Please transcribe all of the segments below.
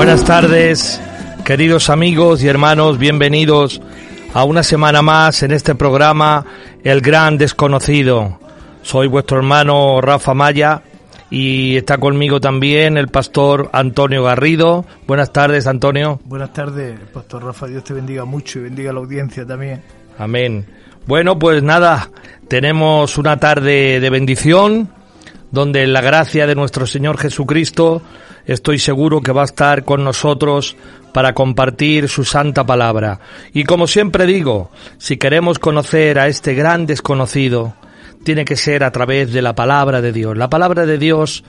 Buenas tardes, queridos amigos y hermanos, bienvenidos a una semana más en este programa El Gran Desconocido. Soy vuestro hermano Rafa Maya y está conmigo también el pastor Antonio Garrido. Buenas tardes, Antonio. Buenas tardes, Pastor Rafa. Dios te bendiga mucho y bendiga a la audiencia también. Amén. Bueno, pues nada, tenemos una tarde de bendición donde la gracia de nuestro Señor Jesucristo estoy seguro que va a estar con nosotros para compartir su santa palabra. Y como siempre digo, si queremos conocer a este gran desconocido, tiene que ser a través de la palabra de Dios. La palabra de Dios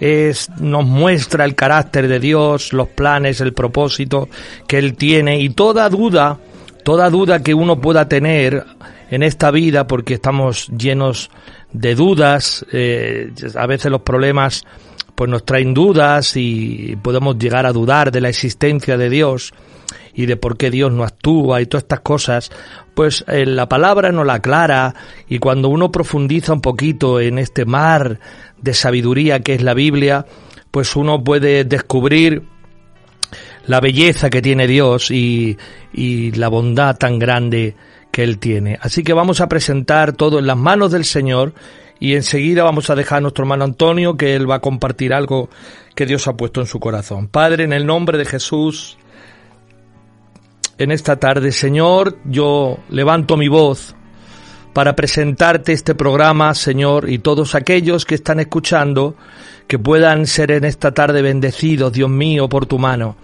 es, nos muestra el carácter de Dios, los planes, el propósito que Él tiene y toda duda, toda duda que uno pueda tener en esta vida, porque estamos llenos de dudas, eh, a veces los problemas pues nos traen dudas y podemos llegar a dudar de la existencia de Dios y de por qué Dios no actúa y todas estas cosas, pues eh, la palabra nos la aclara y cuando uno profundiza un poquito en este mar de sabiduría que es la Biblia, pues uno puede descubrir la belleza que tiene Dios y, y la bondad tan grande Él tiene. Así que vamos a presentar todo en las manos del Señor y enseguida vamos a dejar a nuestro hermano Antonio que Él va a compartir algo que Dios ha puesto en su corazón. Padre, en el nombre de Jesús, en esta tarde, Señor, yo levanto mi voz para presentarte este programa, Señor, y todos aquellos que están escuchando, que puedan ser en esta tarde bendecidos, Dios mío, por tu mano.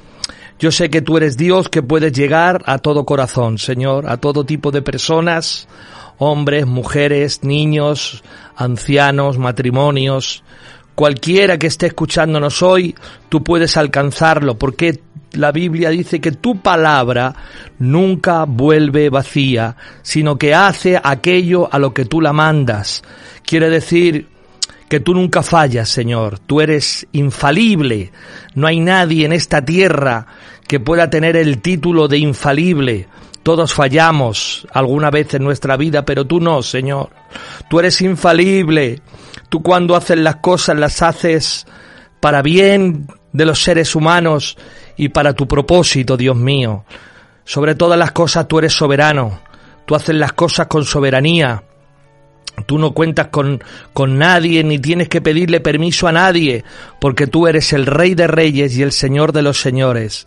Yo sé que tú eres Dios que puedes llegar a todo corazón, Señor, a todo tipo de personas, hombres, mujeres, niños, ancianos, matrimonios, cualquiera que esté escuchándonos hoy, tú puedes alcanzarlo, porque la Biblia dice que tu palabra nunca vuelve vacía, sino que hace aquello a lo que tú la mandas. Quiere decir que tú nunca fallas, Señor, tú eres infalible, no hay nadie en esta tierra que pueda tener el título de infalible. Todos fallamos alguna vez en nuestra vida, pero tú no, Señor. Tú eres infalible. Tú cuando haces las cosas las haces para bien de los seres humanos y para tu propósito, Dios mío. Sobre todas las cosas tú eres soberano. Tú haces las cosas con soberanía. Tú no cuentas con, con nadie ni tienes que pedirle permiso a nadie, porque tú eres el Rey de Reyes y el Señor de los Señores.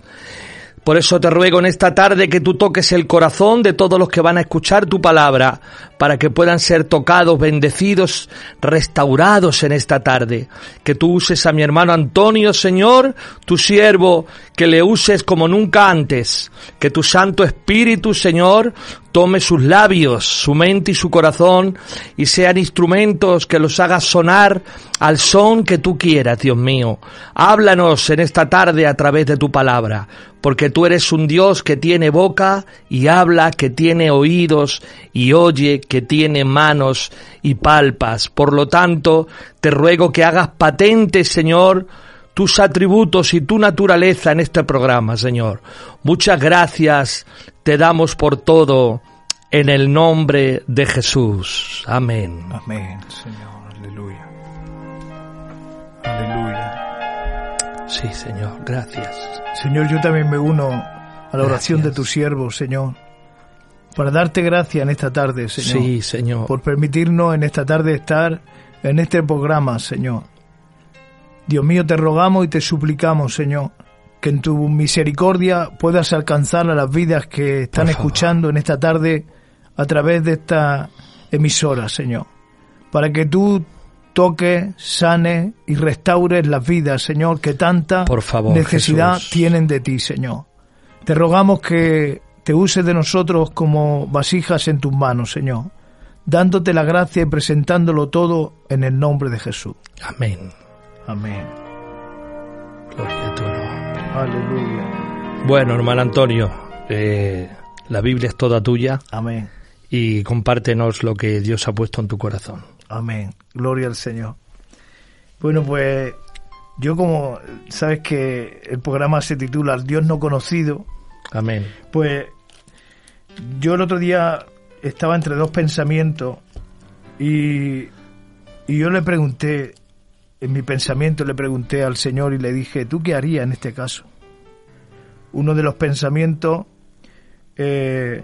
Por eso te ruego en esta tarde que tú toques el corazón de todos los que van a escuchar tu palabra, para que puedan ser tocados, bendecidos, restaurados en esta tarde. Que tú uses a mi hermano Antonio, Señor, tu siervo, que le uses como nunca antes. Que tu Santo Espíritu, Señor, tome sus labios, su mente y su corazón y sean instrumentos que los hagas sonar al son que tú quieras, Dios mío. Háblanos en esta tarde a través de tu palabra, porque tú eres un Dios que tiene boca y habla, que tiene oídos y oye, que tiene manos y palpas. Por lo tanto, te ruego que hagas patente, Señor, tus atributos y tu naturaleza en este programa, Señor. Muchas gracias te damos por todo en el nombre de Jesús. Amén. Amén, Señor. Aleluya. Aleluya. Sí, Señor, gracias. Señor, yo también me uno a la oración Gracias. de tu siervo, Señor, para darte gracias en esta tarde, Señor. Sí, Señor. Por permitirnos en esta tarde estar en este programa, Señor. Dios mío, te rogamos y te suplicamos, Señor, que en tu misericordia puedas alcanzar a las vidas que están escuchando en esta tarde a través de esta emisora, Señor, para que tú toques, sanes y restaures las vidas, Señor, que tanta Por favor, necesidad Jesús. tienen de ti, Señor. Te rogamos que te uses de nosotros como vasijas en tus manos, Señor, dándote la gracia y presentándolo todo en el nombre de Jesús. Amén. Amén. Gloria a tu nombre. Aleluya. Bueno, hermano Antonio, eh, la Biblia es toda tuya Amén. y compártenos lo que Dios ha puesto en tu corazón. Amén. Gloria al Señor. Bueno, pues yo como sabes que el programa se titula Dios no conocido, Amén. pues yo el otro día estaba entre dos pensamientos y, y yo le pregunté, en mi pensamiento le pregunté al Señor y le dije, ¿tú qué harías en este caso? Uno de los pensamientos eh,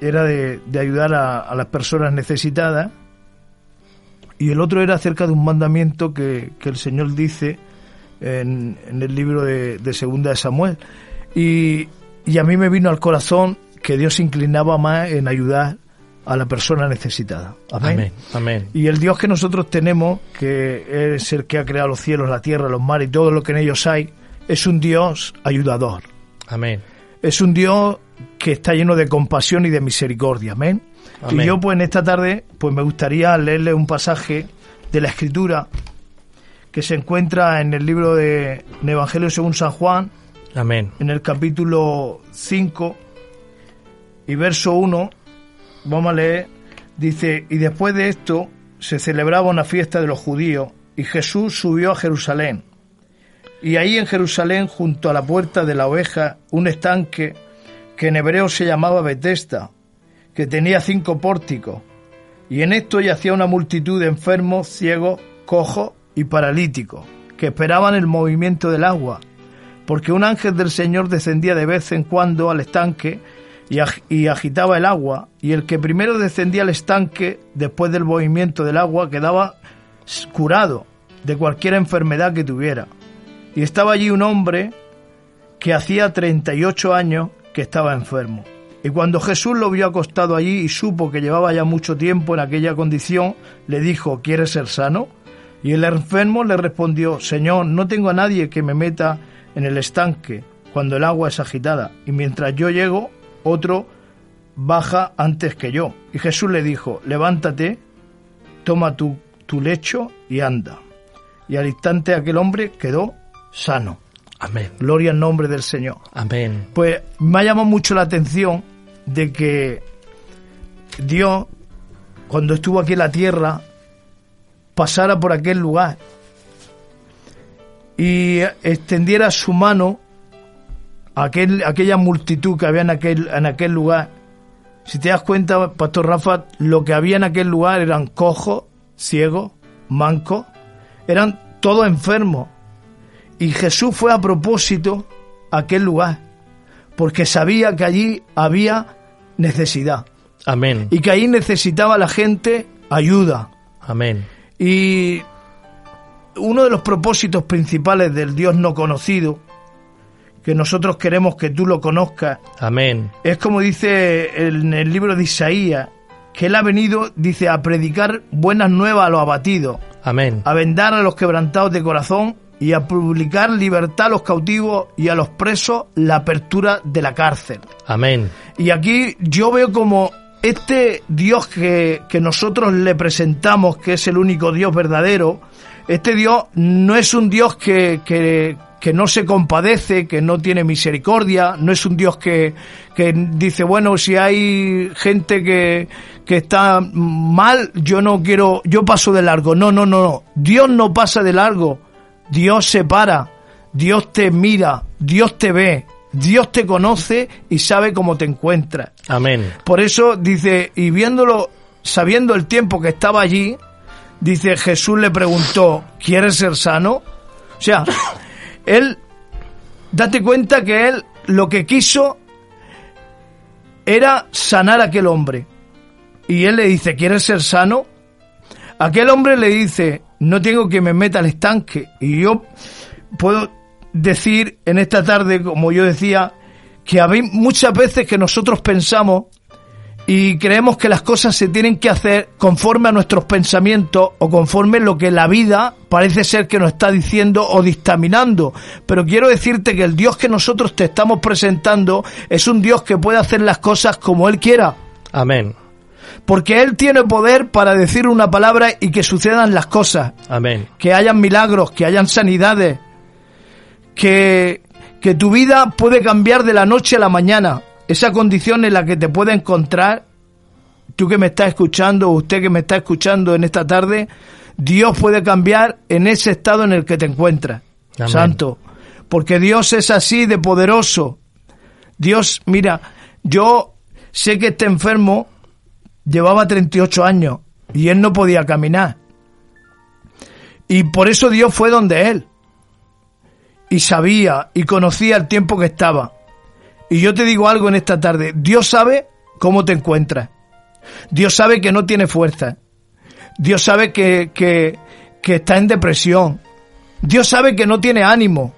era de, de ayudar a, a las personas necesitadas y el otro era acerca de un mandamiento que, que el Señor dice en, en el libro de, de Segunda de Samuel. Y, y a mí me vino al corazón que Dios se inclinaba más en ayudar a la persona necesitada. Amén. Amén. Amén. Y el Dios que nosotros tenemos, que es el que ha creado los cielos, la tierra, los mares y todo lo que en ellos hay, es un Dios ayudador. Amén. Es un Dios que está lleno de compasión y de misericordia. Amén. Amén. Y yo pues en esta tarde pues me gustaría leerle un pasaje de la Escritura que se encuentra en el libro de en Evangelio según San Juan, Amén. en el capítulo 5 y verso 1, vamos a leer, dice, y después de esto se celebraba una fiesta de los judíos y Jesús subió a Jerusalén. Y ahí en Jerusalén, junto a la puerta de la oveja, un estanque que en hebreo se llamaba Betesda, que tenía cinco pórticos, y en esto yacía una multitud de enfermos, ciegos, cojos y paralíticos, que esperaban el movimiento del agua, porque un ángel del Señor descendía de vez en cuando al estanque y, ag- y agitaba el agua, y el que primero descendía al estanque, después del movimiento del agua, quedaba curado de cualquier enfermedad que tuviera. Y estaba allí un hombre que hacía 38 años que estaba enfermo. Y cuando Jesús lo vio acostado allí y supo que llevaba ya mucho tiempo en aquella condición, le dijo, ¿quieres ser sano? Y el enfermo le respondió, Señor, no tengo a nadie que me meta en el estanque cuando el agua es agitada, y mientras yo llego, otro baja antes que yo. Y Jesús le dijo, levántate, toma tu, tu lecho y anda. Y al instante aquel hombre quedó sano. Amén. Gloria al nombre del Señor. Amén. Pues me ha llamado mucho la atención de que Dios, cuando estuvo aquí en la tierra, pasara por aquel lugar y extendiera su mano aquel, aquella multitud que había en aquel, en aquel lugar. Si te das cuenta, Pastor Rafa, lo que había en aquel lugar eran cojos, ciegos, mancos, eran todos enfermos. Y Jesús fue a propósito a aquel lugar, porque sabía que allí había necesidad Amén. y que ahí necesitaba la gente ayuda. Amén. Y uno de los propósitos principales del Dios no conocido, que nosotros queremos que tú lo conozcas, Amén. es como dice en el libro de Isaías, que Él ha venido, dice, a predicar buenas nuevas a los abatidos, Amén. a vendar a los quebrantados de corazón y a publicar libertad a los cautivos y a los presos la apertura de la cárcel. Amén. Y aquí yo veo como este Dios que, que nosotros le presentamos, que es el único Dios verdadero, este Dios no es un Dios que, que, que no se compadece, que no tiene misericordia, no es un Dios que, que dice, bueno, si hay gente que, que está mal, yo no quiero, yo paso de largo. No, no, no, no. Dios no pasa de largo. Dios se para, Dios te mira, Dios te ve, Dios te conoce y sabe cómo te encuentras. Amén. Por eso dice, y viéndolo, sabiendo el tiempo que estaba allí, dice, Jesús le preguntó, ¿quieres ser sano? O sea, él, date cuenta que él lo que quiso era sanar a aquel hombre. Y él le dice, ¿quieres ser sano? Aquel hombre le dice, no tengo que me meta al estanque. Y yo puedo decir en esta tarde, como yo decía, que hay muchas veces que nosotros pensamos y creemos que las cosas se tienen que hacer conforme a nuestros pensamientos o conforme a lo que la vida parece ser que nos está diciendo o dictaminando. Pero quiero decirte que el Dios que nosotros te estamos presentando es un Dios que puede hacer las cosas como Él quiera. Amén. Porque Él tiene poder para decir una palabra y que sucedan las cosas. Amén. Que hayan milagros, que hayan sanidades. Que, que tu vida puede cambiar de la noche a la mañana. Esa condición en la que te puede encontrar, tú que me estás escuchando, o usted que me está escuchando en esta tarde, Dios puede cambiar en ese estado en el que te encuentras. Amén. Santo. Porque Dios es así de poderoso. Dios, mira, yo sé que este enfermo llevaba 38 años y él no podía caminar. Y por eso Dios fue donde él. Y sabía y conocía el tiempo que estaba. Y yo te digo algo en esta tarde. Dios sabe cómo te encuentras. Dios sabe que no tiene fuerza. Dios sabe que, que, que está en depresión. Dios sabe que no tiene ánimo.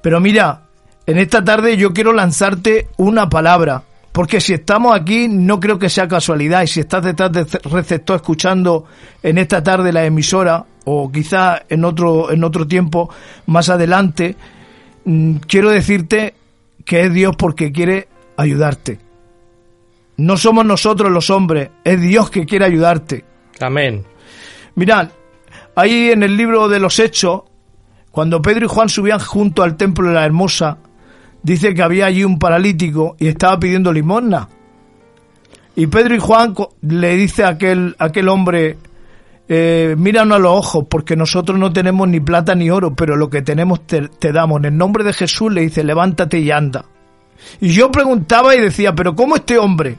Pero mira, en esta tarde yo quiero lanzarte una palabra. Porque si estamos aquí, no creo que sea casualidad. Y si estás detrás del receptor escuchando en esta tarde la emisora, o quizá en otro, en otro tiempo más adelante, mm, quiero decirte que es Dios porque quiere ayudarte. No somos nosotros los hombres, es Dios que quiere ayudarte. Amén. Mirad, ahí en el libro de los Hechos, cuando Pedro y Juan subían junto al templo de la Hermosa, dice que había allí un paralítico y estaba pidiendo limosna. Y Pedro y Juan le dice a aquel, a aquel hombre, eh, míranos a los ojos, porque nosotros no tenemos ni plata ni oro, pero lo que tenemos te, te damos. En el nombre de Jesús le dice, levántate y anda. Y yo preguntaba y decía, pero ¿cómo este hombre,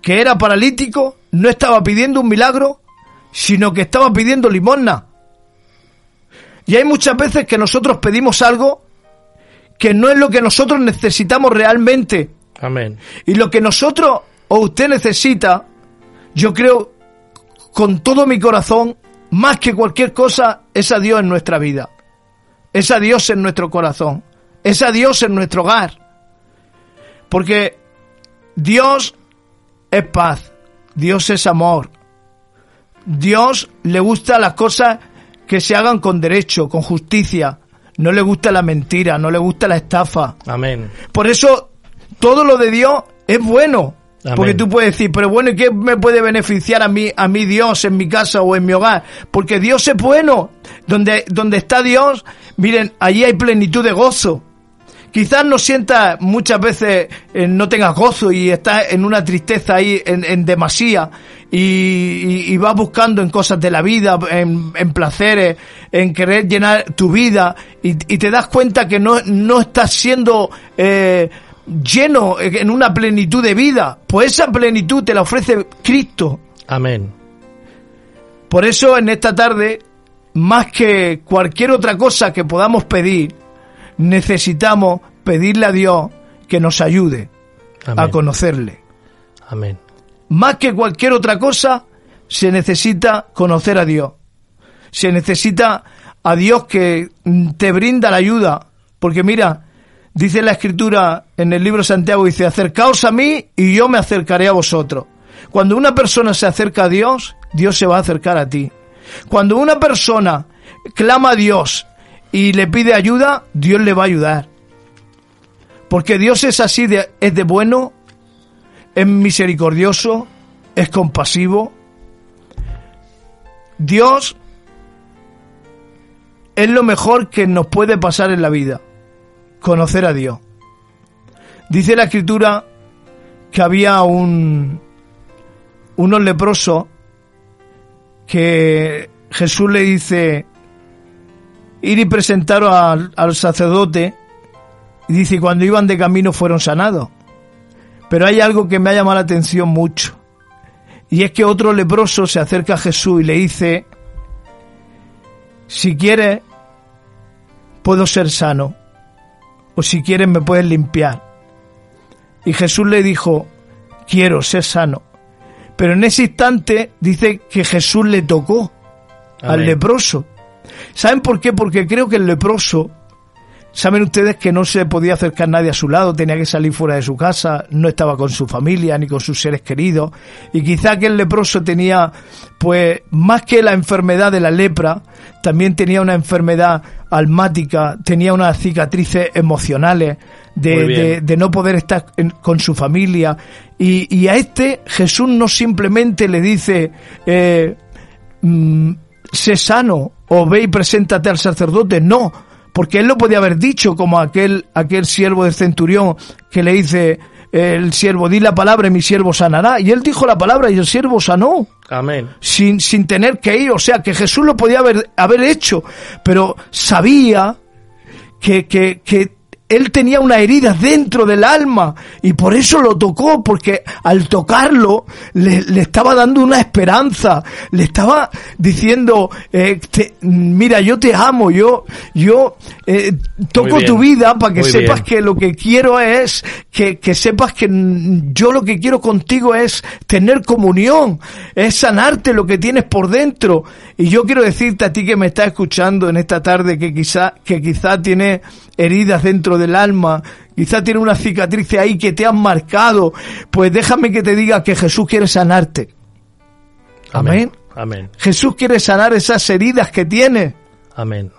que era paralítico, no estaba pidiendo un milagro, sino que estaba pidiendo limosna? Y hay muchas veces que nosotros pedimos algo que no es lo que nosotros necesitamos realmente. Amén. Y lo que nosotros o usted necesita, yo creo con todo mi corazón, más que cualquier cosa, es a Dios en nuestra vida. Es a Dios en nuestro corazón. Es a Dios en nuestro hogar. Porque Dios es paz. Dios es amor. Dios le gusta las cosas que se hagan con derecho, con justicia. No le gusta la mentira, no le gusta la estafa. Amén. Por eso todo lo de Dios es bueno. Porque tú puedes decir, pero bueno, ¿y qué me puede beneficiar a mí, a mí Dios en mi casa o en mi hogar? Porque Dios es bueno. Donde, donde está Dios, miren, allí hay plenitud de gozo. Quizás no sientas muchas veces, eh, no tengas gozo y estás en una tristeza ahí en, en demasía y, y, y vas buscando en cosas de la vida, en, en placeres, en querer llenar tu vida y, y te das cuenta que no, no estás siendo eh, lleno en una plenitud de vida. Pues esa plenitud te la ofrece Cristo. Amén. Por eso en esta tarde, más que cualquier otra cosa que podamos pedir, necesitamos pedirle a Dios que nos ayude a conocerle. Amén. Más que cualquier otra cosa, se necesita conocer a Dios. Se necesita a Dios que te brinda la ayuda. Porque mira, dice la escritura en el libro de Santiago, dice, acercaos a mí y yo me acercaré a vosotros. Cuando una persona se acerca a Dios, Dios se va a acercar a ti. Cuando una persona clama a Dios y le pide ayuda, Dios le va a ayudar. Porque Dios es así, de, es de bueno, es misericordioso, es compasivo. Dios es lo mejor que nos puede pasar en la vida, conocer a Dios. Dice la escritura que había un unos leprosos que Jesús le dice ir y presentaros al, al sacerdote y dice cuando iban de camino fueron sanados. Pero hay algo que me ha llamado la atención mucho. Y es que otro leproso se acerca a Jesús y le dice, si quieres, puedo ser sano. O si quieres, me puedes limpiar. Y Jesús le dijo, quiero ser sano. Pero en ese instante dice que Jesús le tocó al leproso. ¿Saben por qué? Porque creo que el leproso Saben ustedes que no se podía acercar nadie a su lado, tenía que salir fuera de su casa, no estaba con su familia ni con sus seres queridos. Y quizá aquel leproso tenía, pues, más que la enfermedad de la lepra, también tenía una enfermedad almática, tenía unas cicatrices emocionales de, de no poder estar en- con su familia. Y, y a este Jesús no simplemente le dice, eh, mm, sé sano o ve y preséntate al sacerdote. No, porque él lo podía haber dicho como aquel, aquel siervo del centurión que le dice el siervo, di la palabra y mi siervo sanará. Y él dijo la palabra y el siervo sanó Amén. sin, sin tener que ir. O sea, que Jesús lo podía haber, haber hecho, pero sabía que, que, que él tenía una herida dentro del alma y por eso lo tocó, porque al tocarlo le, le estaba dando una esperanza, le estaba diciendo, eh, te- mira, yo te amo, yo, yo eh, toco tu vida para que muy sepas bien. que lo que quiero es que, que sepas que yo lo que quiero contigo es tener comunión, es sanarte lo que tienes por dentro. Y yo quiero decirte a ti que me estás escuchando en esta tarde que quizá, que quizá tiene heridas dentro del alma, quizá tiene una cicatriz ahí que te han marcado, pues déjame que te diga que Jesús quiere sanarte. Amén. Amén. Jesús quiere sanar esas heridas que tienes. Amén.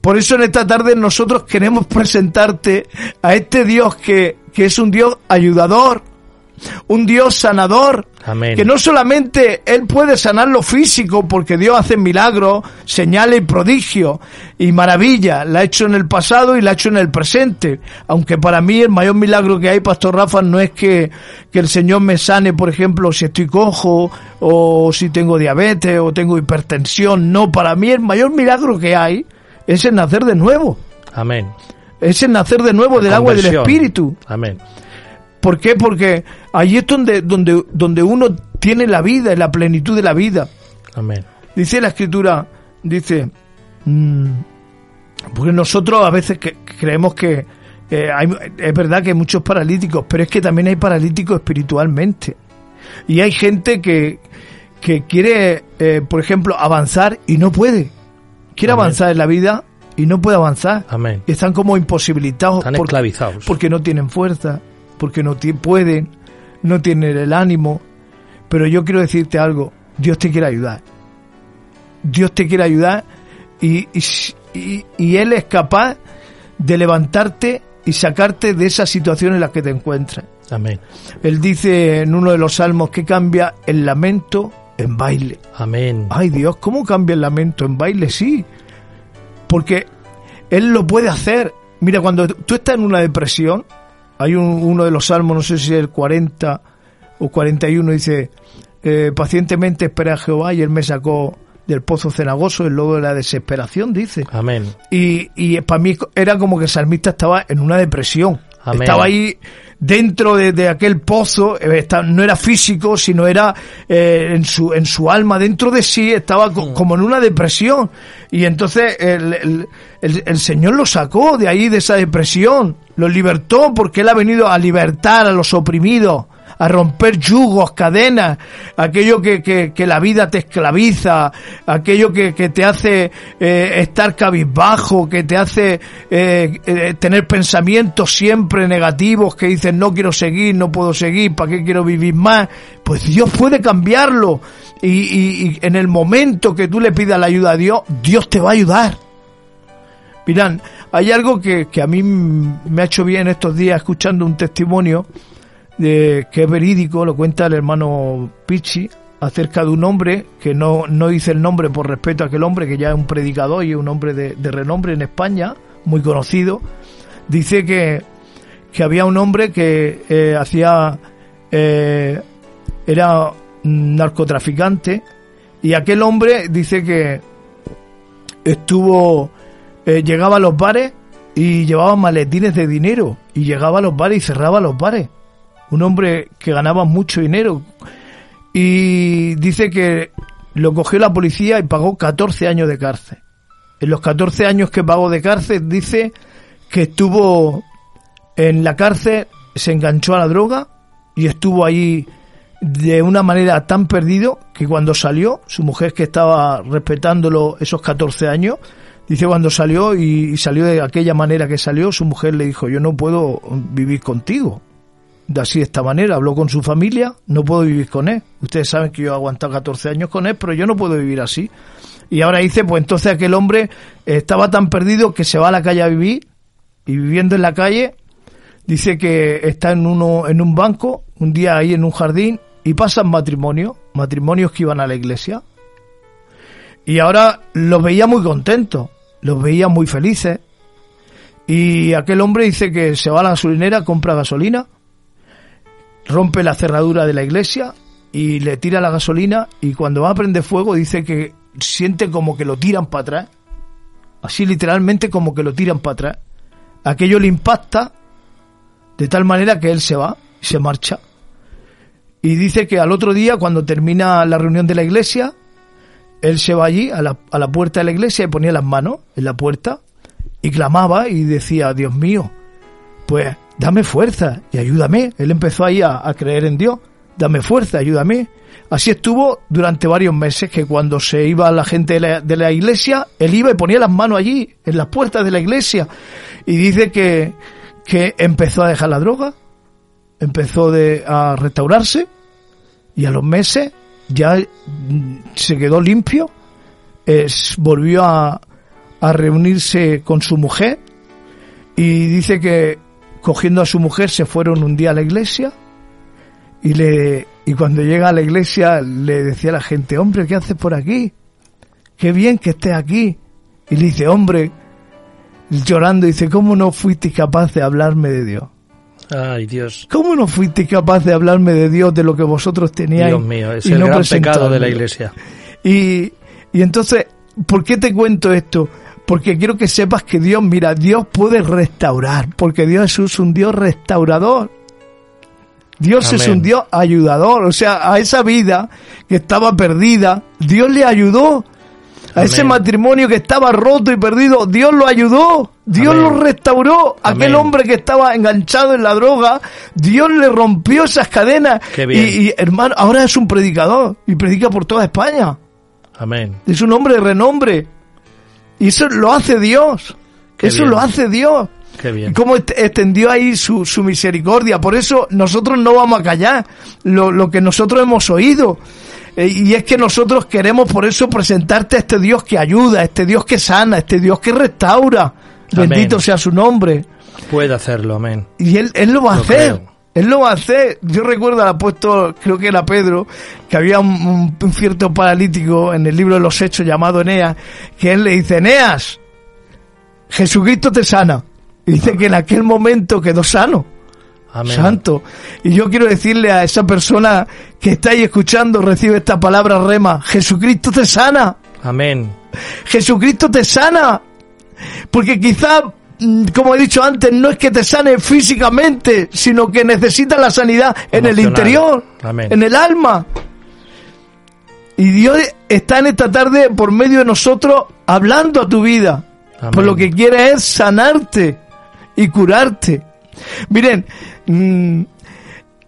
Por eso en esta tarde nosotros queremos presentarte a este Dios que, que es un Dios ayudador, un Dios sanador, Amén. que no solamente Él puede sanar lo físico, porque Dios hace milagros, señales y prodigios y maravillas, la ha hecho en el pasado y la ha hecho en el presente, aunque para mí el mayor milagro que hay, Pastor Rafa, no es que, que el Señor me sane, por ejemplo, si estoy cojo, o si tengo diabetes, o tengo hipertensión, no, para mí el mayor milagro que hay es el nacer de nuevo, Amén. es el nacer de nuevo del agua y del. Espíritu. Amén. ¿Por qué? Porque allí es donde, donde, donde uno tiene la vida la plenitud de la vida. Amén. Dice la escritura, dice, mm, porque nosotros a veces que- creemos que eh, hay, es verdad que hay muchos paralíticos, pero es que también hay paralíticos espiritualmente. Y hay gente que, que quiere, eh, por ejemplo, avanzar y no puede. Quiere Amén. avanzar en la vida y no puede avanzar. Amén. Y están como imposibilitados. Están por- esclavizados. porque no tienen fuerza, porque no pueden, no tienen el ánimo. Pero yo quiero decirte algo, Dios te quiere ayudar. Dios te quiere ayudar y, y- y Él es capaz de levantarte y sacarte de esa situación en la que te encuentras. Amén. Él dice en uno de los salmos que cambia el lamento en baile. Amén. Ay Dios, ¿cómo cambia el lamento en baile? Sí, porque Él lo puede hacer. Mira, cuando tú estás en una depresión, hay un- uno de los salmos, no sé si es el 40 o 41, dice, eh, pacientemente esperé a Jehová y Él me sacó del pozo cenagoso, el lodo de la desesperación, dice. Amén. Y, y para mí era como que el salmista estaba en una depresión. Amén. Estaba ahí dentro de, de aquel pozo, eh, no era físico, sino era eh, en, su, en su alma, dentro de sí, estaba co- como en una depresión. Y entonces el, el- el- el Señor lo sacó de ahí, de esa depresión, lo libertó porque Él ha venido a libertar a los oprimidos a romper yugos, cadenas, aquello que, que, que la vida te esclaviza, aquello que, que te hace eh, estar cabizbajo, que te hace eh, eh, tener pensamientos siempre negativos, que dices no quiero seguir, no puedo seguir, ¿para qué quiero vivir más? Pues Dios puede cambiarlo y, y- y en el momento que tú le pidas la ayuda a Dios, Dios te va a ayudar. Mirán, hay algo que, que a mí me ha hecho bien estos días escuchando un testimonio de, que es verídico, lo cuenta el hermano Pichi, acerca de un hombre, que no, no dice el nombre por respeto a aquel hombre, que ya es un predicador y un hombre de, renombre en España, muy conocido, dice que, que había un hombre que eh, hacía, eh, era narcotraficante, y aquel hombre dice que estuvo, eh, llegaba a los bares y llevaba maletines de dinero, y llegaba a los bares y cerraba los bares. Un hombre que ganaba mucho dinero. Y dice que lo cogió la policía y pagó 14 años de cárcel. En los 14 años que pagó de cárcel dice que estuvo en la cárcel, se enganchó a la droga y estuvo ahí de una manera tan perdido que cuando salió, su mujer que estaba respetándolo esos 14 años, Dice cuando salió y, salió de aquella manera que salió, su mujer le dijo, yo no puedo vivir contigo. De así de esta manera, habló con su familia, no puedo vivir con él. Ustedes saben que yo he aguantado 14 años con él, pero yo no puedo vivir así. Y ahora dice, pues entonces aquel hombre estaba tan perdido que se va a la calle a vivir y viviendo en la calle, dice que está en uno en un banco, un día ahí en un jardín y pasan matrimonios, matrimonios que iban a la iglesia. Y ahora los veía muy contentos, los veía muy felices. Y aquel hombre dice que se va a la gasolinera, compra gasolina, rompe la cerradura de la iglesia y le tira la gasolina y cuando va a prender fuego dice que siente como que lo tiran para atrás. Así literalmente como que lo tiran para atrás. Aquello le impacta de tal manera que él se va se marcha. Y dice que al otro día, cuando termina la reunión de la iglesia, él se va allí a la, a la puerta de la iglesia y ponía las manos en la puerta y clamaba y decía, Dios mío, pues dame fuerza y ayúdame. Él empezó ahí a, creer en Dios, dame fuerza, ayúdame. Así estuvo durante varios meses que cuando se iba la gente de la, de la, iglesia, él iba y ponía las manos allí, en las puertas de la iglesia. Y dice que, que empezó a dejar la droga, empezó de, a restaurarse y a los meses ya se quedó limpio, es, volvió a, a reunirse con su mujer y dice que cogiendo a su mujer se fueron un día a la iglesia y le y cuando llega a la iglesia le decía a la gente, hombre, ¿qué haces por aquí? Qué bien que estés aquí. Y le dice, hombre, llorando, dice, ¿cómo no fuiste capaz de hablarme de Dios? Ay, Dios. ¿Cómo no fuiste capaz de hablarme de Dios, de lo que vosotros teníais? Dios mío, es y el no gran pecado de la iglesia. Y, y entonces, ¿por qué te cuento esto? Porque quiero que sepas que Dios, mira, Dios puede restaurar, porque Dios es un Dios restaurador. Dios es Amén. un Dios ayudador, o sea, a esa vida que estaba perdida, Dios le ayudó. A ese matrimonio que estaba roto y perdido, Dios lo ayudó, Dios Amén. lo restauró. Aquel hombre que estaba enganchado en la droga, Dios le rompió esas cadenas. Qué bien. Y, y, hermano, ahora es un predicador y predica por toda España. Amén. Es un hombre de renombre. Y eso lo hace Dios. Qué eso bien. lo hace Dios. Qué bien. Cómo extendió ahí su, su misericordia. Por eso nosotros no vamos a callar lo, lo que nosotros hemos oído. Eh, y es que nosotros queremos por eso presentarte a este Dios que ayuda, a este Dios que sana, a este Dios que restaura. Amén. Bendito sea su nombre. Puede hacerlo, amén. Y él, él lo va a hacer. creo. Él lo va a hacer. Yo recuerdo al apóstol, creo que era Pedro, que había un, un- un cierto paralítico en el libro de los Hechos llamado Eneas, que él le dice, Eneas, Jesucristo te sana. Y dice que en aquel momento quedó sano. Amén. Santo. Y yo quiero decirle a esa persona que está ahí escuchando, recibe esta palabra rema, Jesucristo te sana. Amén. Jesucristo te sana. Porque quizá, mm, como he dicho antes, no es que te sane físicamente, sino que necesitas la sanidad en el interior, Amén. en el alma. Y Dios está en esta tarde por medio de nosotros hablando a tu vida. Amén. Por lo que quiere es sanarte y curarte. Miren, mm,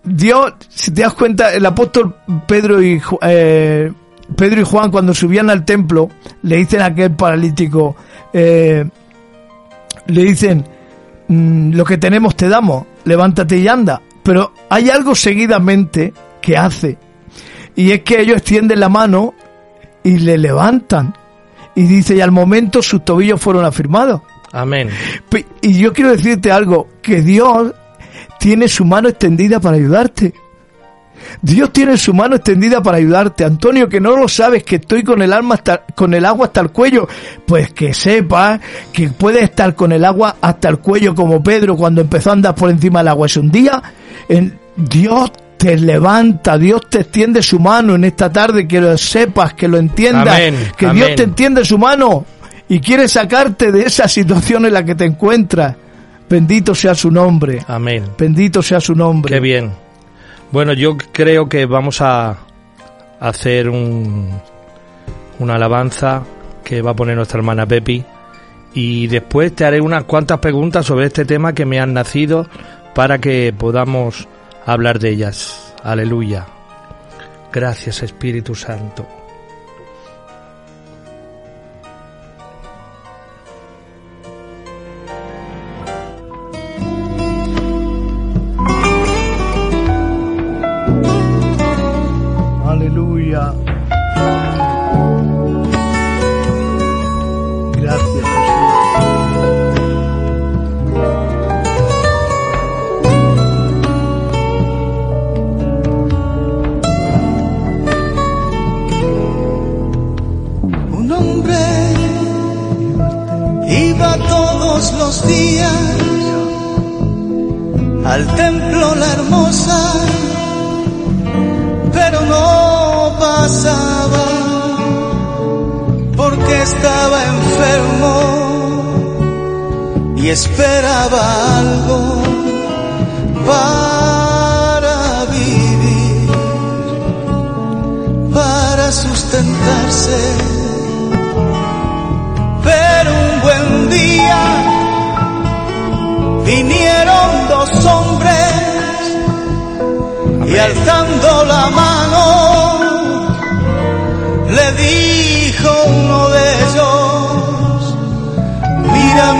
Dios, si te das cuenta, el apóstol Pedro y, eh, Pedro y Juan cuando subían al templo, le dicen a aquel paralítico, eh, le dicen, mm, lo que tenemos te damos, levántate y anda. Pero hay algo seguidamente que hace, y es que ellos extienden la mano y le levantan. Y dice, y al momento sus tobillos fueron afirmados. Amén. Y yo quiero decirte algo, que Dios tiene su mano extendida para ayudarte. Dios tiene su mano extendida para ayudarte. Antonio, que no lo sabes, que estoy con el alma hasta, con el agua hasta el cuello. Pues que sepas que puedes estar con el agua hasta el cuello como Pedro cuando empezó a andar por encima del agua. Es un día, en, Dios te levanta, Dios te extiende su mano en esta tarde, que lo sepas, que lo entiendas, Amén, que amén. Dios te extiende su mano y quiere sacarte de esa situación en la que te encuentras. Bendito sea su nombre. Amén. Bendito sea su nombre. Qué bien. Bueno, yo creo que vamos a hacer un, una alabanza que va a poner nuestra hermana Pepi y después te haré unas cuantas preguntas sobre este tema que me han nacido para que podamos hablar de ellas. Aleluya. Gracias Espíritu Santo.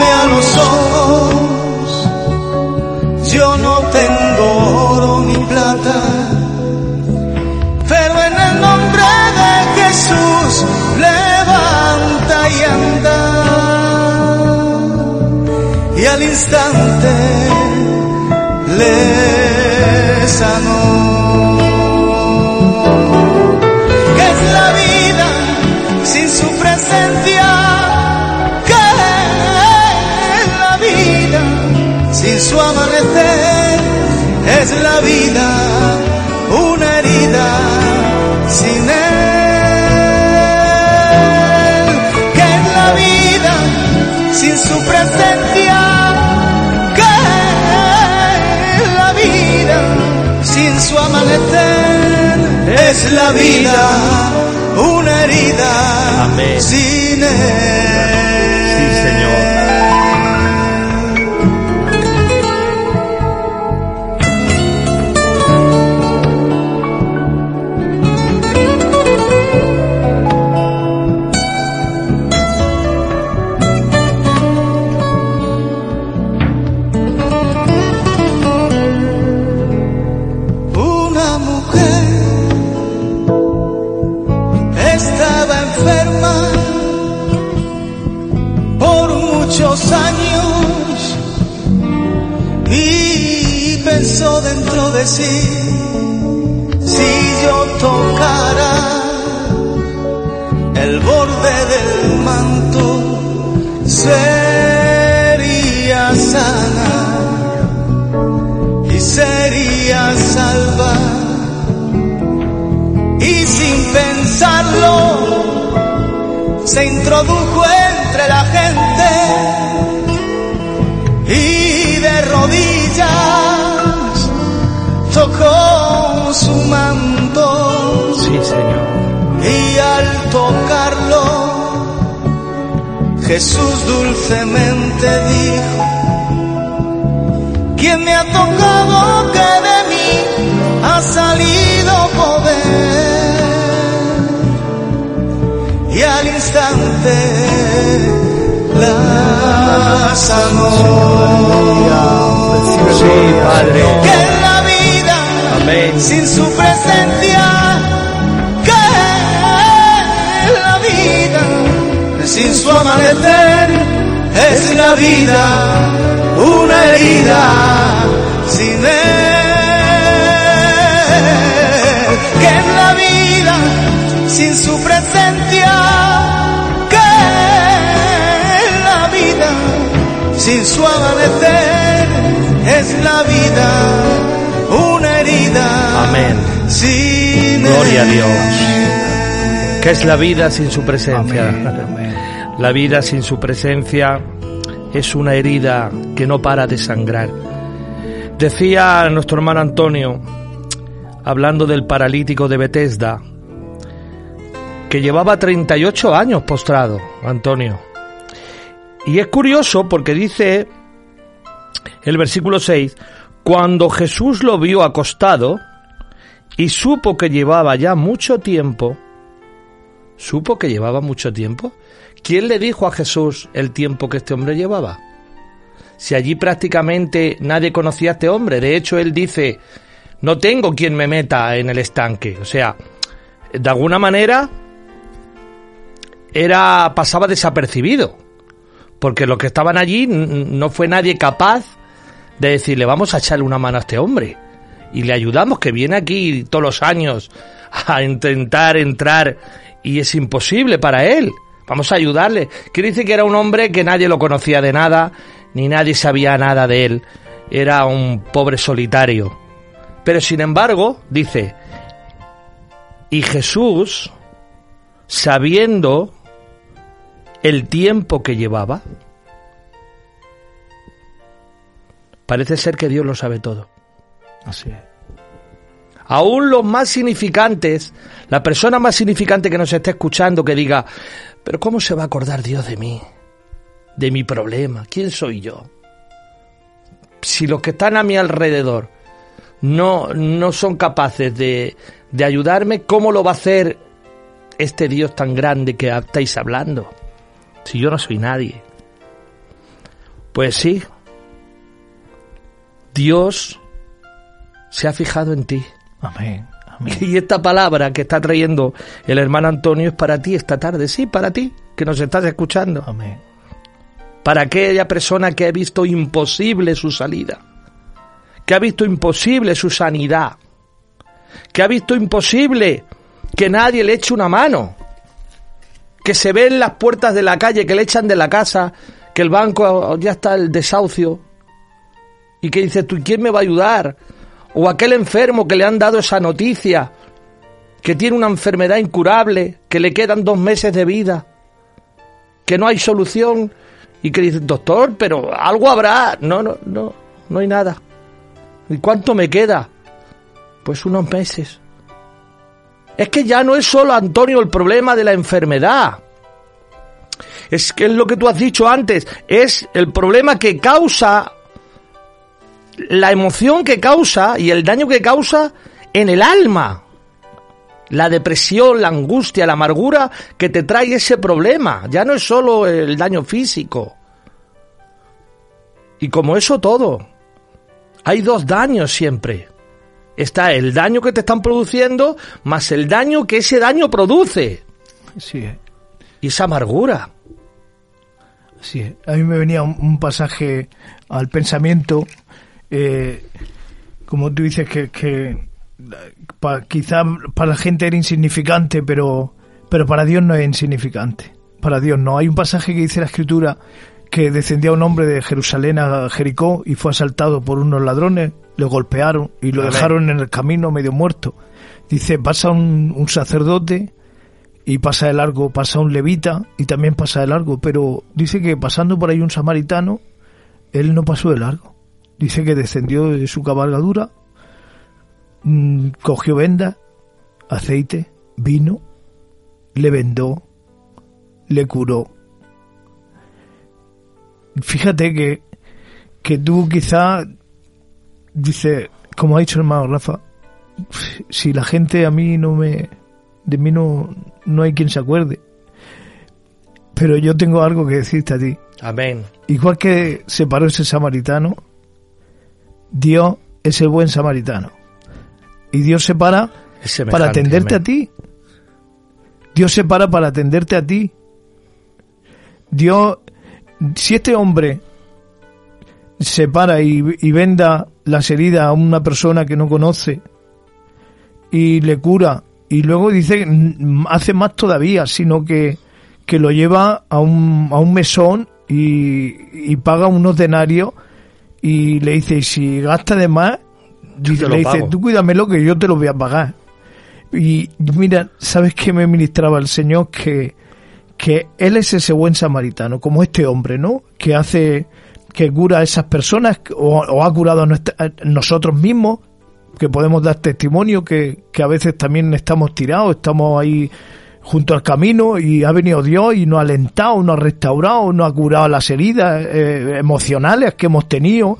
A los ojos, yo no tengo oro ni plata, pero en el nombre de Jesús levanta y anda. Y al instante le sanó. La vida una herida sin él. ¿Qué es la vida sin su presencia? ¿Qué es la vida sin su amanecer? Es la vida una herida Amén. sin él. Y pensó dentro de sí, si yo tocara el borde del manto, sería sana y sería salva. Y sin pensarlo, se introdujo entre la gente tocó su manto Sí, Señor. y al tocarlo, Jesús dulcemente dijo, ¿quién me ha tocado que de mí ha salido poder? Y al instante la sanó. Sí, Padre. Que en la vida Amén. sin su presencia que la vida sin su amanecer es la vida una herida sin él que en la vida sin su sin su amanecer es la vida una herida Amén. sin Gloria a. Dios. ¿Qué es la vida sin su presencia? Amén. La vida sin su presencia es una herida que no para de sangrar. Decía nuestro hermano Antonio, hablando del paralítico de Bethesda, que llevaba 38 años postrado, Antonio. Y es curioso porque dice el versículo 6, cuando Jesús lo vio acostado y supo que llevaba ya mucho tiempo, supo que llevaba mucho tiempo. ¿Quién le dijo a Jesús el tiempo que este hombre llevaba? Si allí prácticamente nadie conocía a este hombre, de hecho él dice, no tengo quien me meta en el estanque. O sea, de alguna manera era pasaba desapercibido, porque los que estaban allí no fue nadie capaz de decirle vamos a echarle una mano a este hombre y le ayudamos que viene aquí todos los años a intentar entrar y es imposible para él. Vamos a ayudarle. Quiere decir que era un hombre que nadie lo conocía de nada, ni nadie sabía nada de él. Era un pobre solitario. Pero sin embargo, dice, y Jesús, sabiendo el tiempo que llevaba, parece ser que Dios lo sabe todo. Así es. Aún los más significantes, la persona más significante que nos esté escuchando que diga, pero ¿cómo se va a acordar Dios de mí? De mi problema. ¿Quién soy yo? Si los que están a mi alrededor no, no son capaces de, de ayudarme, ¿cómo lo va a hacer este Dios tan grande que estáis hablando? Si yo no soy nadie. Pues sí, Dios se ha fijado en ti. Amén. Amén. Y esta palabra que está trayendo el hermano Antonio es para ti esta tarde, sí, para ti, que nos estás escuchando. Amén. Para aquella persona que ha visto imposible su salida, que ha visto imposible su sanidad, que ha visto imposible que nadie le eche una mano, que se ve en las puertas de la calle, que le echan de la casa, que el banco ya está el desahucio, y que dice, ¿tú quién me va a ayudar? O aquel enfermo que le han dado esa noticia, que tiene una enfermedad incurable, que le quedan dos meses de vida, que no hay solución, y que dice, doctor, pero algo habrá. No, no, no, no hay nada. ¿Y cuánto me queda? Pues unos meses. Es que ya no es solo, Antonio, el problema de la enfermedad. Es que es lo que tú has dicho antes, es el problema que causa la emoción que causa y el daño que causa en el alma. La depresión, la angustia, la amargura que te trae ese problema. Ya no es solo el daño físico. Y como eso todo, hay dos daños siempre. Está el daño que te están produciendo más el daño que ese daño produce. Sí, Y esa amargura. sí. A mí me venía un, un pasaje al pensamiento, eh, como tú dices, que, que pa- quizá para la gente era insignificante, pero, pero para Dios no es insignificante. Para Dios no. Hay un pasaje que dice la Escritura que descendía un hombre de Jerusalén a Jericó y fue asaltado por unos ladrones, le golpearon y lo dejaron en el camino medio muerto. Dice, pasa un, un sacerdote y pasa de largo, pasa un levita y también pasa de largo, pero dice que pasando por ahí un samaritano, él no pasó de largo. Dice que descendió de su cabalgadura, mm, cogió venda, aceite, vino, le vendó, le curó. Fíjate que, que tú quizá, dice, como ha dicho el hermano Rafa, si la gente a mí no me, de mí no, no hay quien se acuerde. Pero yo tengo algo que decirte a ti. Amén. Igual que se paró ese samaritano, Dios es el buen samaritano. Y Dios se para para atenderte amén. a ti. Dios se para para atenderte a ti. Dios, si este hombre se para y, y venda las heridas a una persona que no conoce y le cura y luego dice mm, hace más todavía, sino que, que lo lleva a un, a un mesón y, y paga unos denarios y le dice, y si gasta de más, dice- le dice, pago. tú cuídamelo que yo te lo voy a pagar. Y mira, ¿sabes qué me ministraba el Señor? Que, que Él es ese buen samaritano, como este hombre, ¿no? Que hace, que cura a esas personas, o, o ha curado a, nuestra- a nosotros mismos, que podemos dar testimonio, que, que a veces también estamos tirados, estamos ahí junto al camino y ha venido Dios y nos ha alentado, nos ha restaurado, nos ha curado las heridas eh, emocionales que hemos tenido.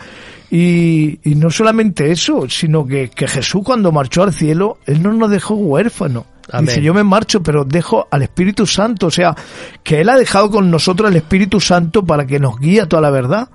Y, y no solamente eso, sino que, que Jesús cuando marchó al cielo, Él no nos dejó huérfanos. Amén. Dice, yo me marcho, pero dejo al Espíritu Santo. O sea, que Él ha dejado con nosotros el Espíritu Santo para que nos guíe a toda la verdad.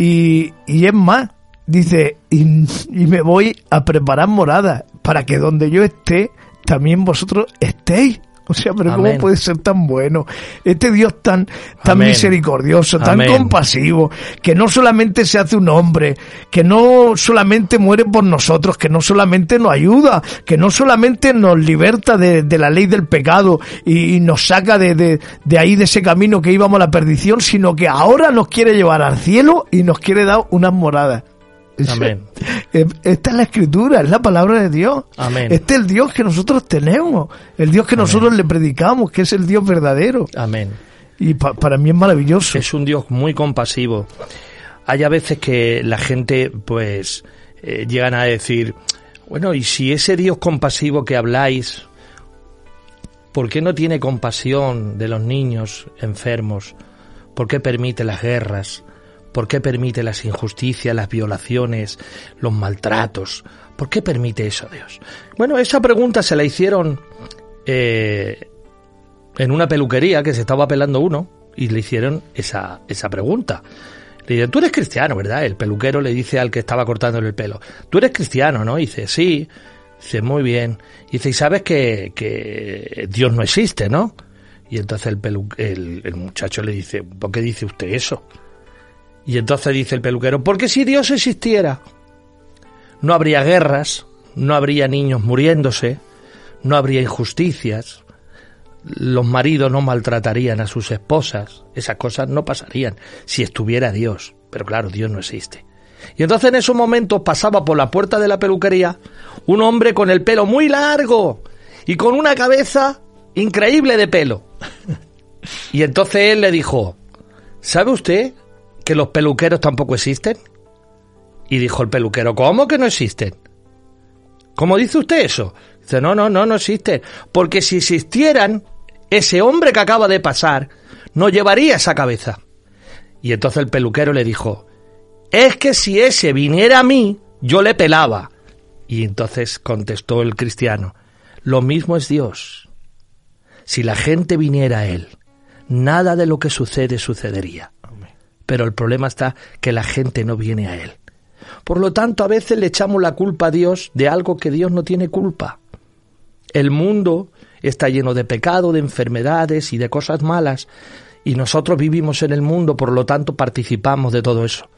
Y, y es más, dice, y, y me voy a preparar morada para que donde yo esté, también vosotros estéis. O sea, pero ¿cómo puede ser tan bueno? Este Dios tan, tan Amén. misericordioso, tan Amén. compasivo, que no solamente se hace un hombre, que no solamente muere por nosotros, que no solamente nos ayuda, que no solamente nos liberta de, de la ley del pecado y, y nos saca de, de, de ahí, de ese camino que íbamos a la perdición, sino que ahora nos quiere llevar al cielo y nos quiere dar unas moradas. Amén. Eh, Esta es la escritura, es la palabra de Dios. Amén. Este es el Dios que nosotros tenemos, el Dios que nosotros le predicamos, que es el Dios verdadero. Amén. Y pa- para mí es maravilloso. Es un Dios muy compasivo. Hay a veces que la gente, pues, eh, llegan a decir, bueno, y si ese Dios compasivo que habláis, ¿por qué no tiene compasión de los niños enfermos? ¿Por qué permite las guerras? ¿Por qué permite las injusticias, las violaciones, los maltratos? ¿Por qué permite eso Dios? Bueno, esa pregunta se la hicieron eh, en una peluquería que se estaba pelando uno y le hicieron esa, esa pregunta. Le dicen, tú eres cristiano, ¿verdad? El peluquero le dice al que estaba cortándole el pelo, tú eres cristiano, ¿no? Dice, sí. Dice, muy bien. Y dice, y sabes que, que Dios no existe, ¿no? Y entonces el, pelu el, el muchacho le dice, ¿por qué dice usted eso? Y entonces dice el peluquero, porque si Dios existiera, no habría guerras, no habría niños muriéndose, no habría injusticias, los maridos no maltratarían a sus esposas, esas cosas no pasarían si estuviera Dios. Pero claro, Dios no existe. Y entonces en esos momentos pasaba por la puerta de la peluquería un hombre con el pelo muy largo y con una cabeza increíble de pelo. Y entonces él le dijo, ¿sabe usted que los peluqueros tampoco existen? Y dijo el peluquero, ¿cómo que no existen? ¿Cómo dice usted eso? Dice, no, no, no, no existen. Porque si existieran, ese hombre que acaba de pasar no llevaría esa cabeza. Y entonces el peluquero le dijo, es que si ese viniera a mí, yo le pelaba. Y entonces contestó el cristiano, lo mismo es Dios. Si la gente viniera a Él, nada de lo que sucede sucedería. Pero el problema está que la gente no viene a Él. Por lo tanto, a veces le echamos la culpa a Dios de algo que Dios no tiene culpa. El mundo está lleno de pecado, de enfermedades y de cosas malas, y nosotros vivimos en el mundo, por lo tanto participamos de todo eso.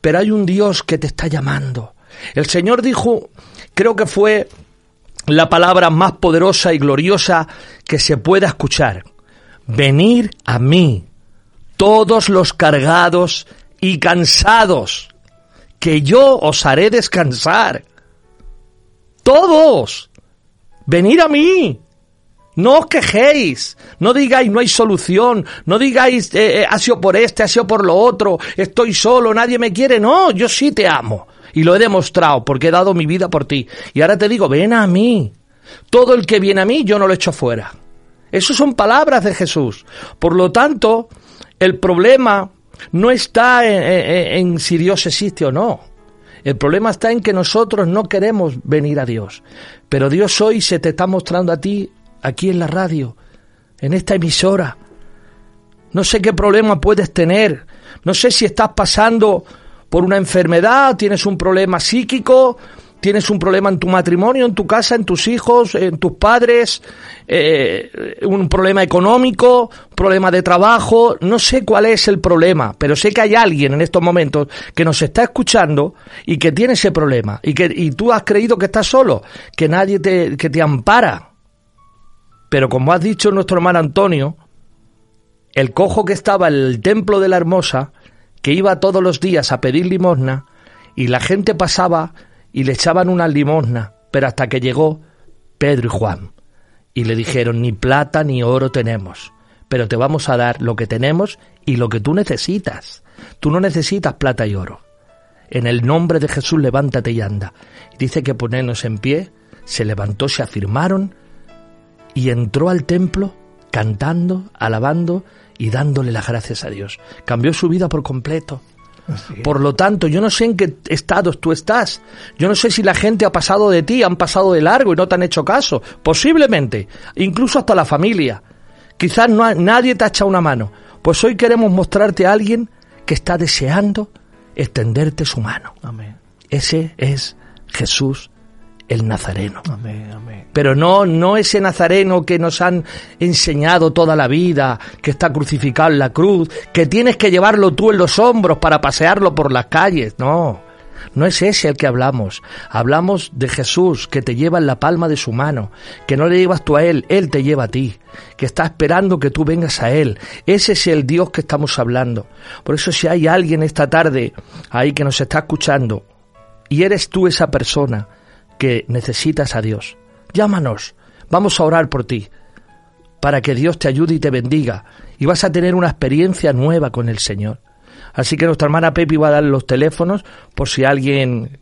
Pero hay un Dios que te está llamando. El Señor dijo, creo que fue la palabra más poderosa y gloriosa que se pueda escuchar. Venir a mí, todos los cargados y cansados, que yo os haré descansar. Todos. Venir a mí. No os quejéis, no digáis no hay solución, no digáis eh, eh, ha sido por este, ha sido por lo otro, estoy solo, nadie me quiere, no, yo sí te amo y lo he demostrado porque he dado mi vida por ti y ahora te digo, ven a mí, todo el que viene a mí yo no lo echo fuera. Esas son palabras de Jesús. Por lo tanto, el problema no está en, si Dios existe o no. El problema está en que nosotros no queremos venir a Dios. Pero Dios hoy se te está mostrando a ti aquí en la radio, en esta emisora. No sé qué problema puedes tener. No sé si estás pasando por una enfermedad, tienes un problema psíquico, tienes un problema en tu matrimonio, en tu casa, en tus hijos, en tus padres, eh, un problema económico, problema de trabajo. No sé cuál es el problema, pero sé que hay alguien en estos momentos que nos está escuchando y que tiene ese problema y que y tú has creído que estás solo, que nadie te, que te ampara. Pero como has dicho nuestro hermano Antonio, el cojo que estaba en el templo de la hermosa, que iba todos los días a pedir limosna, y la gente pasaba y le echaban una limosna, pero hasta que llegó Pedro y Juan, y le dijeron, ni plata ni oro tenemos, pero te vamos a dar lo que tenemos y lo que tú necesitas. Tú no necesitas plata y oro. En el nombre de Jesús levántate y anda. Dice que ponernos en pie, se levantó, se afirmaron, y entró al templo cantando, alabando y dándole las gracias a Dios. Cambió su vida por completo. Por lo tanto, yo no sé en qué estados tú estás. Yo no sé si la gente ha pasado de ti, han pasado de largo y no te han hecho caso. Posiblemente. Incluso hasta la familia. Quizás no ha- nadie te ha echado una mano. Pues hoy queremos mostrarte a alguien que está deseando extenderte su mano. Amén. Ese es Jesús el Nazareno. Amén, amén. Pero no, no ese Nazareno que nos han enseñado toda la vida, que está crucificado en la cruz, que tienes que llevarlo tú en los hombros para pasearlo por las calles. No, no es ese el que hablamos. Hablamos de Jesús que te lleva en la palma de su mano, que no le llevas tú a Él, Él te lleva a ti, que está esperando que tú vengas a Él. Ese es el Dios que estamos hablando. Por eso si hay alguien esta tarde ahí que nos está escuchando y eres tú esa persona que necesitas a Dios, llámanos, vamos a orar por ti, para que Dios te ayude y te bendiga, y vas a tener una experiencia nueva con el Señor. Así que nuestra hermana Pepi va a dar los teléfonos por si alguien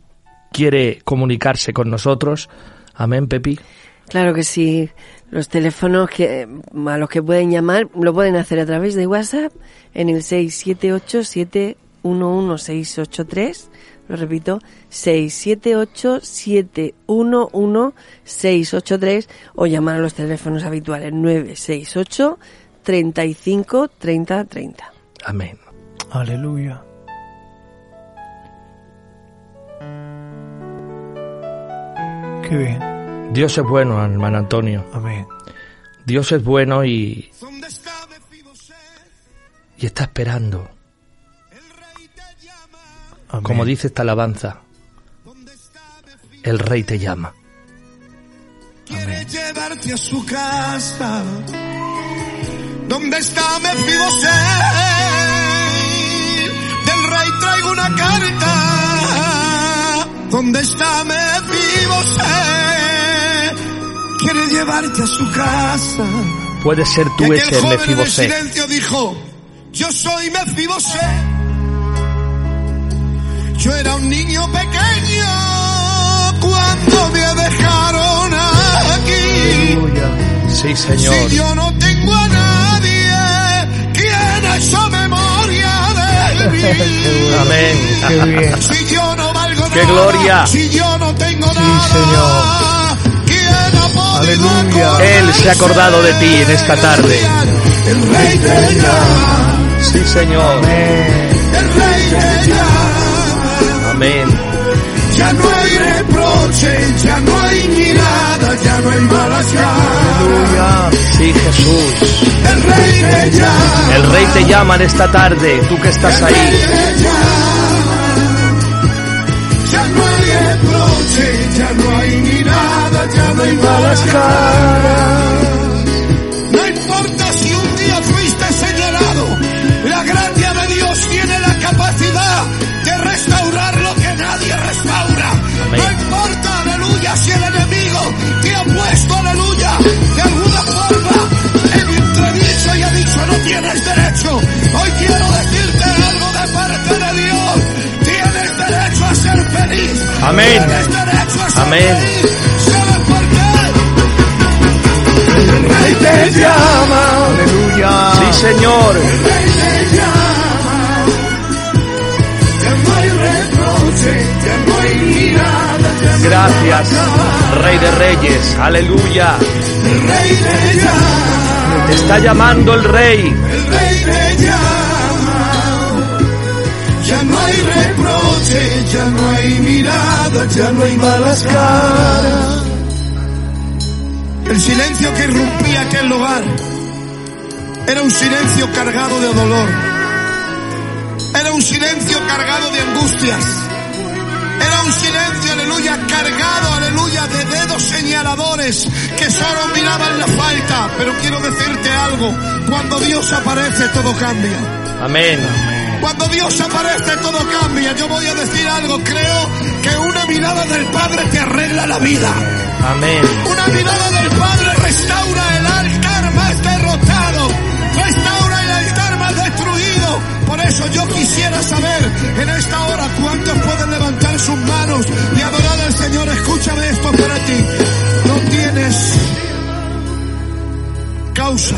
quiere comunicarse con nosotros. Amén, Pepi. Claro que sí. Los teléfonos que, a los que pueden llamar lo pueden hacer a través de WhatsApp en el 678-711-683. Lo repito, 678-711-683 o llamar a los teléfonos habituales 968 35 30 30. Amén. Aleluya. Qué bien. Dios es bueno, hermano Antonio. Amén. Dios es bueno y, y está esperando, Amén. como dice esta alabanza. El rey te llama. Quiere llevarte a su casa. ¿Dónde está Mefibosé? Del rey traigo una carta. ¿Dónde está Mefibosé? Quiere llevarte a su casa. Puede ser tú ese silencio dijo, yo soy Mefibosé. Yo era un niño pequeño cuando me dejaron aquí. Aleluya. Sí, Señor. Si yo no tengo a nadie, ¿quién ha hecho memoria de mí? Amén. Qué bien. Si yo no valgo ¡Qué nada, gloria! si yo no tengo Sí, nada, ¿quién ha podido Aleluya. Él se ha acordado de ti en esta tarde. El rey te llama, Sí, Señor. Amén. el rey te llama. Ya no hay reproche, ya no hay mirada, ya no hay malas caras. Aleluya. Sí, Jesús. El rey te llama. El rey te llama en esta tarde, tú que estás ahí. Ya no hay reproche, ya no hay mirada, ya no hay malas caras. Amén. Amén. El rey te llama. Aleluya. Sí, Señor. Hay mirada, ya no Gracias, Rey de Reyes. Aleluya. el rey te llama, Te está llamando el Rey. Reproche, ya no hay mirada, ya no hay malas caras. El silencio que irrumpía aquel lugar era un silencio cargado de dolor. Era un silencio cargado de angustias. Era un silencio, aleluya, cargado, aleluya, de dedos señaladores que solo miraban la falta. Pero quiero decirte algo, cuando Dios aparece todo cambia. Amén. Cuando Dios aparece todo cambia. Yo voy a decir algo, creo que una mirada del Padre te arregla la vida. Amén. Una mirada del Padre restaura el altar más derrotado, restaura el altar más destruido. Por eso yo quisiera saber en esta hora cuántos pueden levantar sus manos y adorar al Señor. Escúchame esto para ti. No tienes causa.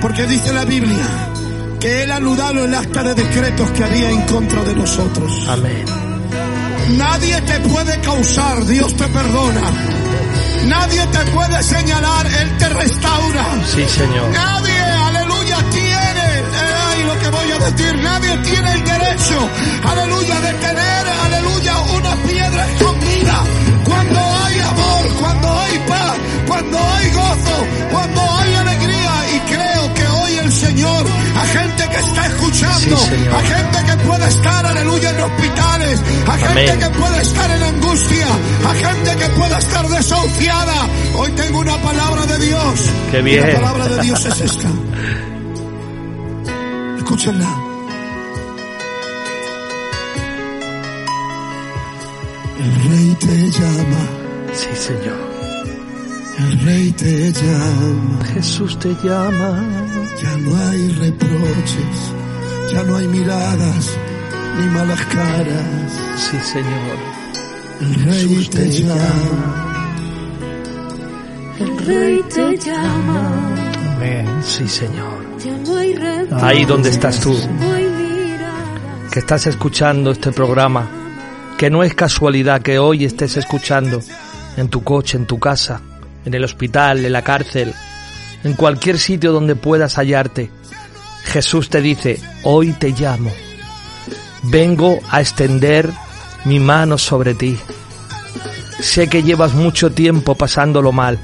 Porque dice la Biblia que Él ha anudado el acta de decretos que había en contra de nosotros. Amén. Nadie te puede causar, Dios te perdona. Nadie te puede señalar, Él te restaura. Sí, Señor. Nadie, aleluya, tiene, eh, ay, lo que voy a decir, nadie tiene el derecho, aleluya, de tener, aleluya, una piedra escondida. Cuando hay amor, cuando hay paz, cuando hay gozo, cuando a gente que puede estar, aleluya, en hospitales, a gente que puede estar en angustia, a gente que pueda estar desahuciada. Hoy tengo una palabra de Dios. Qué Y bien. la palabra de Dios es esta. Escúchenla. El rey te llama, Sí, Señor. El rey te llama. Jesús te llama. Ya no hay reproches, ya no hay miradas ni malas caras. Sí, Señor. El rey te llama. El rey te llama, Amén. Sí, Señor. ya no hay reproches, Ahí donde estás tú, no hay mirada. que estás escuchando este programa, que no es casualidad que hoy estés escuchando en tu coche, en tu casa, en el hospital, en la cárcel, en cualquier sitio donde puedas hallarte. Jesús te dice, hoy te llamo. Vengo a extender mi mano sobre ti. Sé que llevas mucho tiempo pasándolo mal,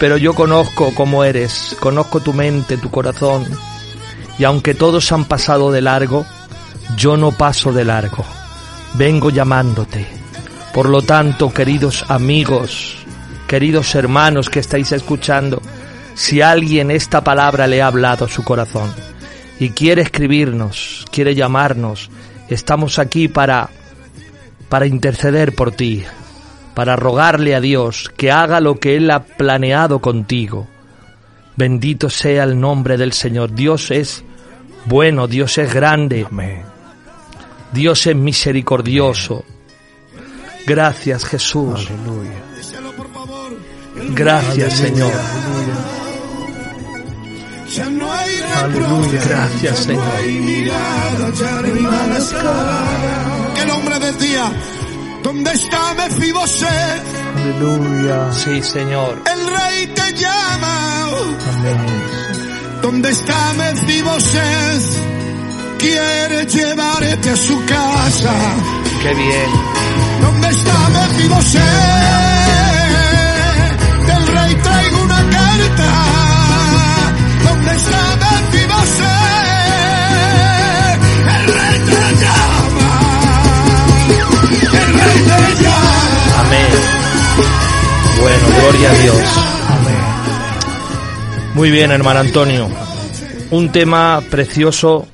pero yo conozco cómo eres, conozco tu mente, tu corazón, y aunque todos han pasado de largo, yo no paso de largo. Vengo llamándote. Por lo tanto, queridos amigos, queridos hermanos que estáis escuchando, si alguien esta palabra le ha hablado a su corazón y quiere escribirnos, quiere llamarnos, estamos aquí para para interceder por ti, para rogarle a Dios que haga lo que Él ha planeado contigo. Bendito sea el nombre del Señor. Dios es bueno, Dios es grande, Amén. Dios es misericordioso. Gracias Jesús. Aleluya. Gracias Señor. Ya no hay Aleluya. Gracias Señor. Que el hombre decía, ¿dónde está Mefiboset? Aleluya. Sí Señor. El rey te llama. Amén. ¿Dónde está Mefiboset? Quiere llevarte a su casa. Qué bien. ¿Dónde está Mefiboset? Amén. Bueno, gloria a Dios. Muy bien, hermano Antonio. Un tema precioso.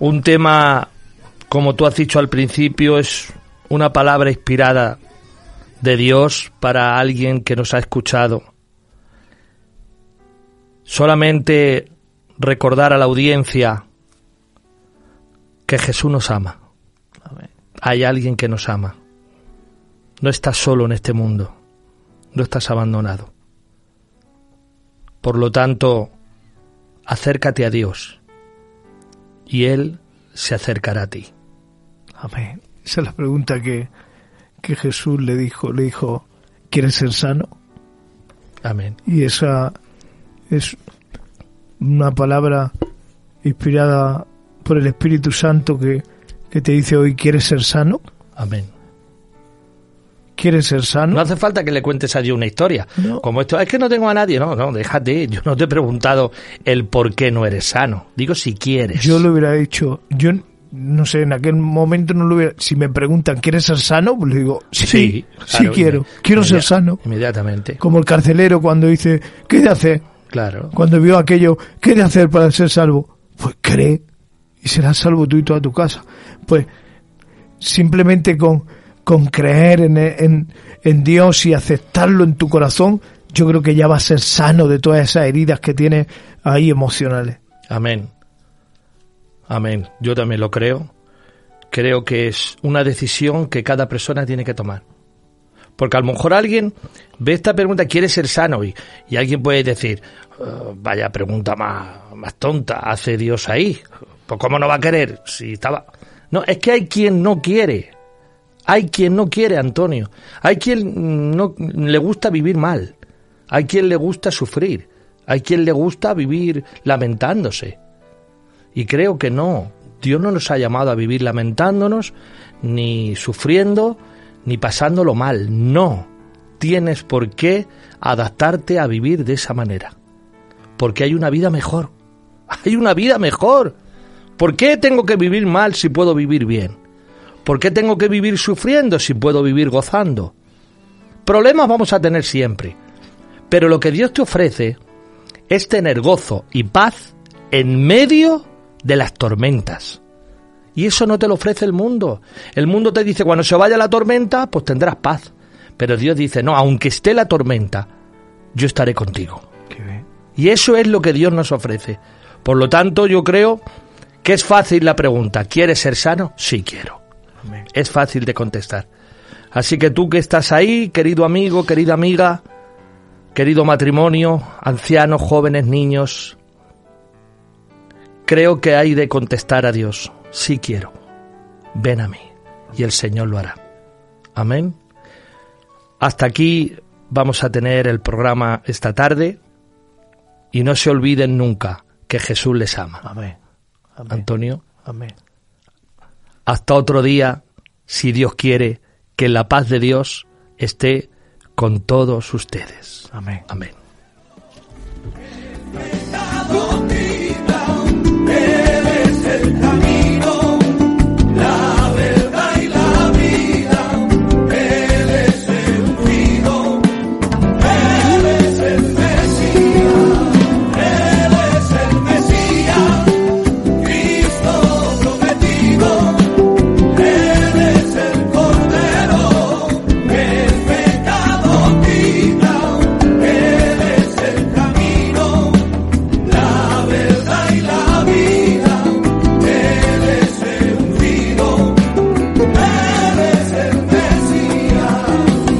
Un tema, como tú has dicho al principio, es una palabra inspirada de Dios para alguien que nos ha escuchado. Solamente recordar a la audiencia que Jesús nos ama. Hay alguien que nos ama. No estás solo en este mundo. No estás abandonado. Por lo tanto, acércate a Dios y Él se acercará a ti. Amén. Esa es la pregunta que, que Jesús le dijo. Le dijo, ¿quieres ser sano? Amén. Y esa es una palabra inspirada por el Espíritu Santo que, que te dice hoy, ¿quieres ser sano? Amén. ¿Quieres ser sano? No hace falta que le cuentes a Dios una historia. No. Como esto, es que no tengo a nadie. No, no, déjate. Yo no te he preguntado el por qué no eres sano. Digo si quieres. Yo le hubiera dicho, yo no sé, en aquel momento no lo hubiera... Si me preguntan, ¿quieres ser sano? Pues le digo, sí, sí, claro, quiero, inme- quiero ser sano. Inmediatamente. Como el carcelero cuando dice, ¿qué de hacer? Claro. Cuando vio aquello, ¿qué de hacer para ser salvo? Pues cree y serás salvo tú y toda tu casa. Pues simplemente con, con creer en, en, en Dios y aceptarlo en tu corazón, yo creo que ya vas a ser sano de todas esas heridas que tienes ahí emocionales. Amén. Amén. Yo también lo creo. Creo que es una decisión que cada persona tiene que tomar. Porque a lo mejor alguien ve esta pregunta, quiere ser sano, y, y alguien puede decir, "Oh, vaya pregunta más, más tonta, hace Dios ahí. Pues cómo no va a querer si estaba... No, es que hay quien no quiere. Hay quien no quiere, Antonio. Hay quien no le gusta vivir mal. Hay quien le gusta sufrir. Hay quien le gusta vivir lamentándose. Y creo que no. Dios no nos ha llamado a vivir lamentándonos, ni sufriendo, ni pasándolo mal. No. Tienes por qué adaptarte a vivir de esa manera. Porque hay una vida mejor. Hay una vida mejor. ¿Por qué tengo que vivir mal si puedo vivir bien? ¿Por qué tengo que vivir sufriendo si puedo vivir gozando? Problemas vamos a tener siempre. Pero lo que Dios te ofrece es tener gozo y paz en medio de las tormentas. Y eso no te lo ofrece el mundo. El mundo te dice, cuando se vaya la tormenta, pues tendrás paz. Pero Dios dice, no, aunque esté la tormenta, yo estaré contigo. Qué bien. Y eso es lo que Dios nos ofrece. Por lo tanto, yo creo que es fácil la pregunta, ¿quieres ser sano? Sí quiero. Amén. Es fácil de contestar. Así que tú que estás ahí, querido amigo, querida amiga, querido matrimonio, ancianos, jóvenes, niños, creo que hay de contestar a Dios, sí quiero, ven a mí, y el Señor lo hará. Amén. Hasta aquí vamos a tener el programa esta tarde y no se olviden nunca que Jesús les ama. Amén. Amén. Antonio, Amén. hasta otro día, si Dios quiere, que la paz de Dios esté con todos ustedes. Amén. Amén.